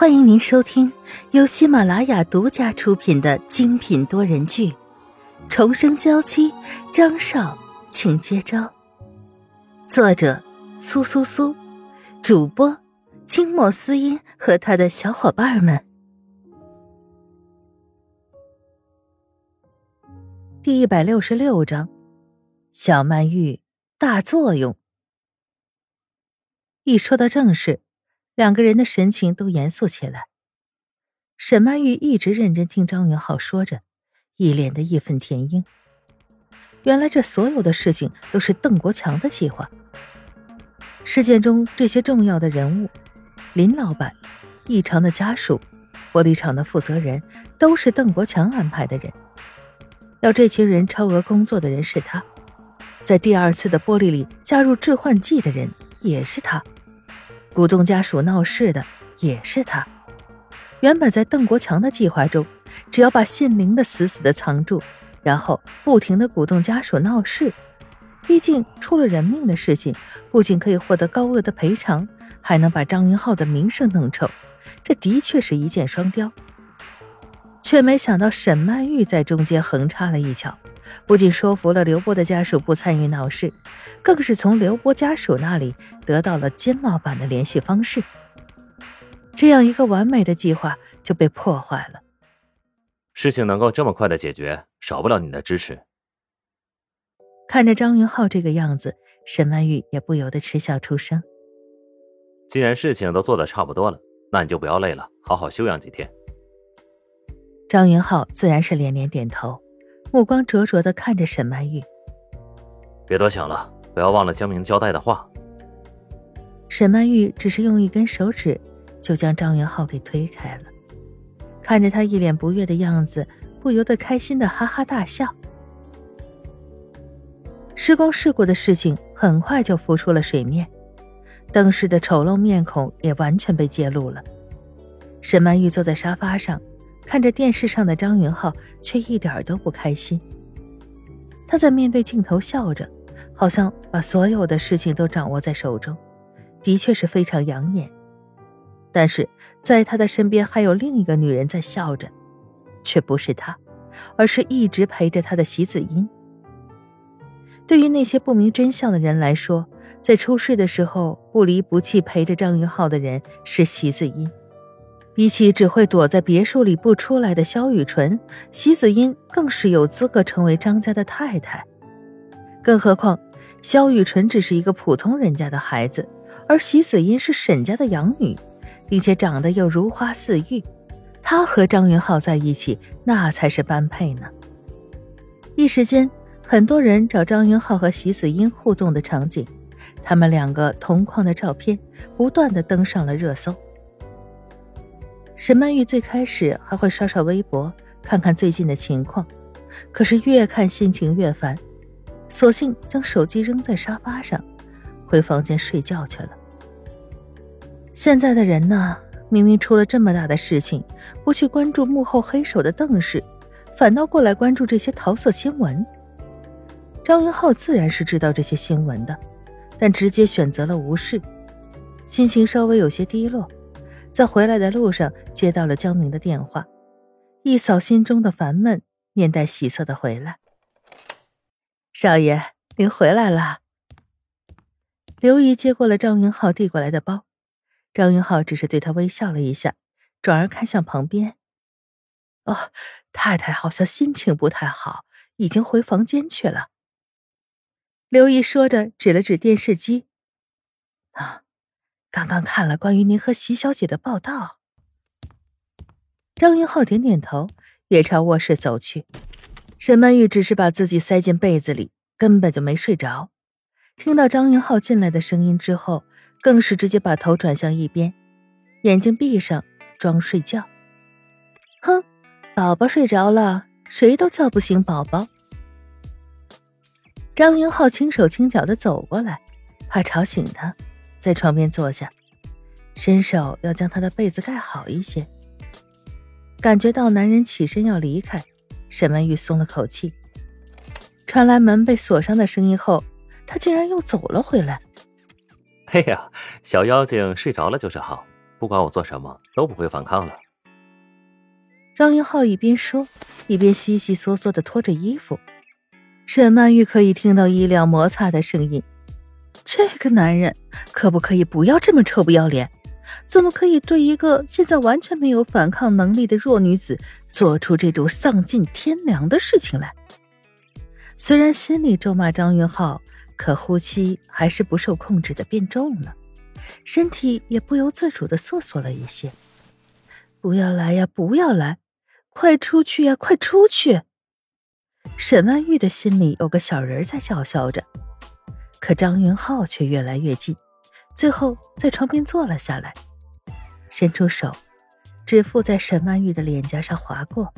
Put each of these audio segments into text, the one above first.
欢迎您收听由喜马拉雅独家出品的精品多人剧《重生娇妻》，张少，请接招。作者：苏苏苏，主播：清墨思音和他的小伙伴们。第一百六十六章：小曼玉大作用。一说到正事。两个人的神情都严肃起来。沈曼玉一直认真听张云浩说着，一脸的义愤填膺。原来这所有的事情都是邓国强的计划。事件中这些重要的人物，林老板、异常的家属、玻璃厂的负责人，都是邓国强安排的人。要这群人超额工作的人是他，在第二次的玻璃里加入致幻剂的人也是他。鼓动家属闹事的也是他。原本在邓国强的计划中，只要把姓林的死死的藏住，然后不停的鼓动家属闹事，毕竟出了人命的事情，不仅可以获得高额的赔偿，还能把张云浩的名声弄臭，这的确是一箭双雕。却没想到沈曼玉在中间横插了一脚。不仅说服了刘波的家属不参与闹事，更是从刘波家属那里得到了金老板的联系方式。这样一个完美的计划就被破坏了。事情能够这么快的解决，少不了你的支持。看着张云浩这个样子，沈曼玉也不由得嗤笑出声。既然事情都做的差不多了，那你就不要累了，好好休养几天。张云浩自然是连连点头。目光灼灼的看着沈曼玉，别多想了，不要忘了江明交代的话。沈曼玉只是用一根手指就将张云浩给推开了，看着他一脸不悦的样子，不由得开心的哈哈大笑。施工事故的事情很快就浮出了水面，邓氏的丑陋面孔也完全被揭露了。沈曼玉坐在沙发上。看着电视上的张云浩，却一点都不开心。他在面对镜头笑着，好像把所有的事情都掌握在手中，的确是非常养眼。但是在他的身边还有另一个女人在笑着，却不是他，而是一直陪着他的席子音。对于那些不明真相的人来说，在出事的时候不离不弃陪着张云浩的人是席子音。比起只会躲在别墅里不出来的萧雨纯，席子音更是有资格成为张家的太太。更何况，萧雨纯只是一个普通人家的孩子，而席子音是沈家的养女，并且长得又如花似玉。她和张云浩在一起，那才是般配呢。一时间，很多人找张云浩和席子音互动的场景，他们两个同框的照片不断的登上了热搜。沈曼玉最开始还会刷刷微博，看看最近的情况，可是越看心情越烦，索性将手机扔在沙发上，回房间睡觉去了。现在的人呢，明明出了这么大的事情，不去关注幕后黑手的邓氏，反倒过来关注这些桃色新闻。张云浩自然是知道这些新闻的，但直接选择了无视，心情稍微有些低落。在回来的路上，接到了江明的电话，一扫心中的烦闷，面带喜色的回来。少爷，您回来了。刘姨接过了张云浩递过来的包，张云浩只是对他微笑了一下，转而看向旁边。哦，太太好像心情不太好，已经回房间去了。刘姨说着，指了指电视机。啊。刚刚看了关于您和席小姐的报道，张云浩点点头，也朝卧室走去。沈曼玉只是把自己塞进被子里，根本就没睡着。听到张云浩进来的声音之后，更是直接把头转向一边，眼睛闭上，装睡觉。哼，宝宝睡着了，谁都叫不醒宝宝。张云浩轻手轻脚的走过来，怕吵醒他。在床边坐下，伸手要将他的被子盖好一些。感觉到男人起身要离开，沈曼玉松了口气。传来门被锁上的声音后，他竟然又走了回来。哎呀，小妖精睡着了就是好，不管我做什么都不会反抗了。张云浩一边说，一边悉悉嗦嗦的脱着衣服。沈曼玉可以听到衣料摩擦的声音。这个男人可不可以不要这么臭不要脸？怎么可以对一个现在完全没有反抗能力的弱女子做出这种丧尽天良的事情来？虽然心里咒骂张云浩，可呼吸还是不受控制的变重了，身体也不由自主的瑟缩了一些。不要来呀！不要来！快出去呀！快出去！沈曼玉的心里有个小人在叫嚣着，可张云浩却越来越近。最后，在床边坐了下来，伸出手，指腹在沈曼玉的脸颊上划过，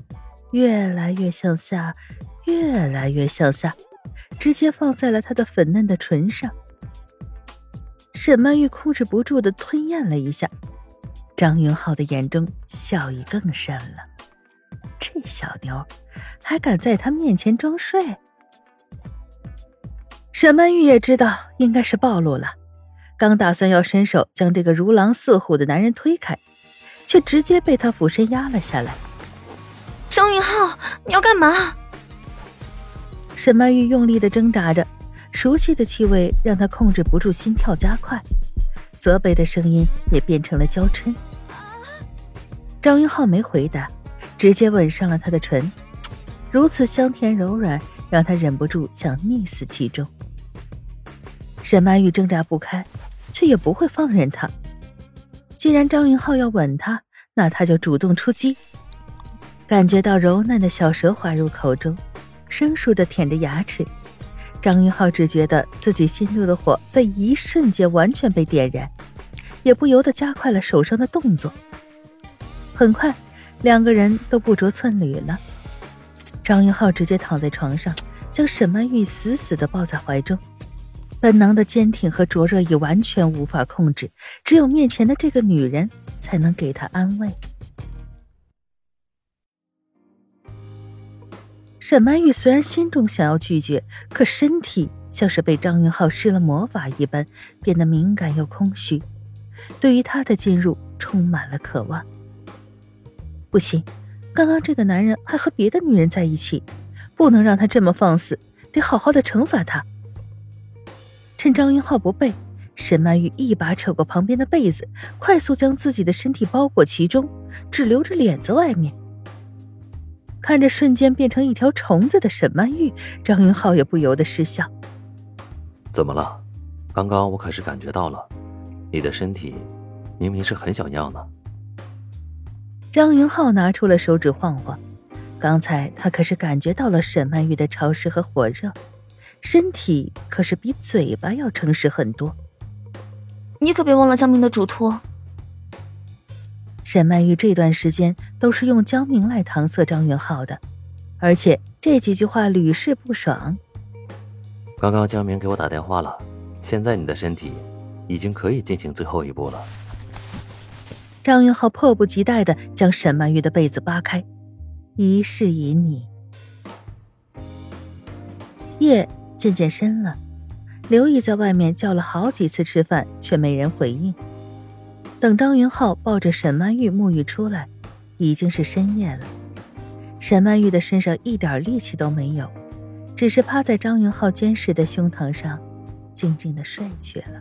越来越向下，越来越向下，直接放在了她的粉嫩的唇上。沈曼玉控制不住的吞咽了一下，张云浩的眼中笑意更深了。这小妞还敢在他面前装睡？沈曼玉也知道应该是暴露了。刚打算要伸手将这个如狼似虎的男人推开，却直接被他俯身压了下来。张云浩，你要干嘛？沈曼玉用力的挣扎着，熟悉的气味让她控制不住心跳加快，责备的声音也变成了娇嗔。张云浩没回答，直接吻上了她的唇，如此香甜柔软，让她忍不住想溺死其中。沈曼玉挣扎不开。却也不会放任他。既然张云浩要吻她，那他就主动出击。感觉到柔嫩的小舌滑入口中，生疏的舔着牙齿，张云浩只觉得自己心中的火在一瞬间完全被点燃，也不由得加快了手上的动作。很快，两个人都不着寸缕了。张云浩直接躺在床上，将沈曼玉死死的抱在怀中。本能的坚挺和灼热已完全无法控制，只有面前的这个女人才能给他安慰。沈曼玉虽然心中想要拒绝，可身体像是被张云浩施了魔法一般，变得敏感又空虚，对于他的进入充满了渴望。不行，刚刚这个男人还和别的女人在一起，不能让他这么放肆，得好好的惩罚他。趁张云浩不备，沈曼玉一把扯过旁边的被子，快速将自己的身体包裹其中，只留着脸在外面。看着瞬间变成一条虫子的沈曼玉，张云浩也不由得失笑：“怎么了？刚刚我可是感觉到了，你的身体明明是很想要呢。”张云浩拿出了手指晃晃，刚才他可是感觉到了沈曼玉的潮湿和火热。身体可是比嘴巴要诚实很多。你可别忘了江明的嘱托。沈曼玉这段时间都是用江明来搪塞张云浩的，而且这几句话屡试不爽。刚刚江明给我打电话了，现在你的身体已经可以进行最后一步了。张云浩迫不及待的将沈曼玉的被子扒开，一世以你。夜。渐渐深了，刘毅在外面叫了好几次吃饭，却没人回应。等张云浩抱着沈曼玉沐浴出来，已经是深夜了。沈曼玉的身上一点力气都没有，只是趴在张云浩坚实的胸膛上，静静的睡去了。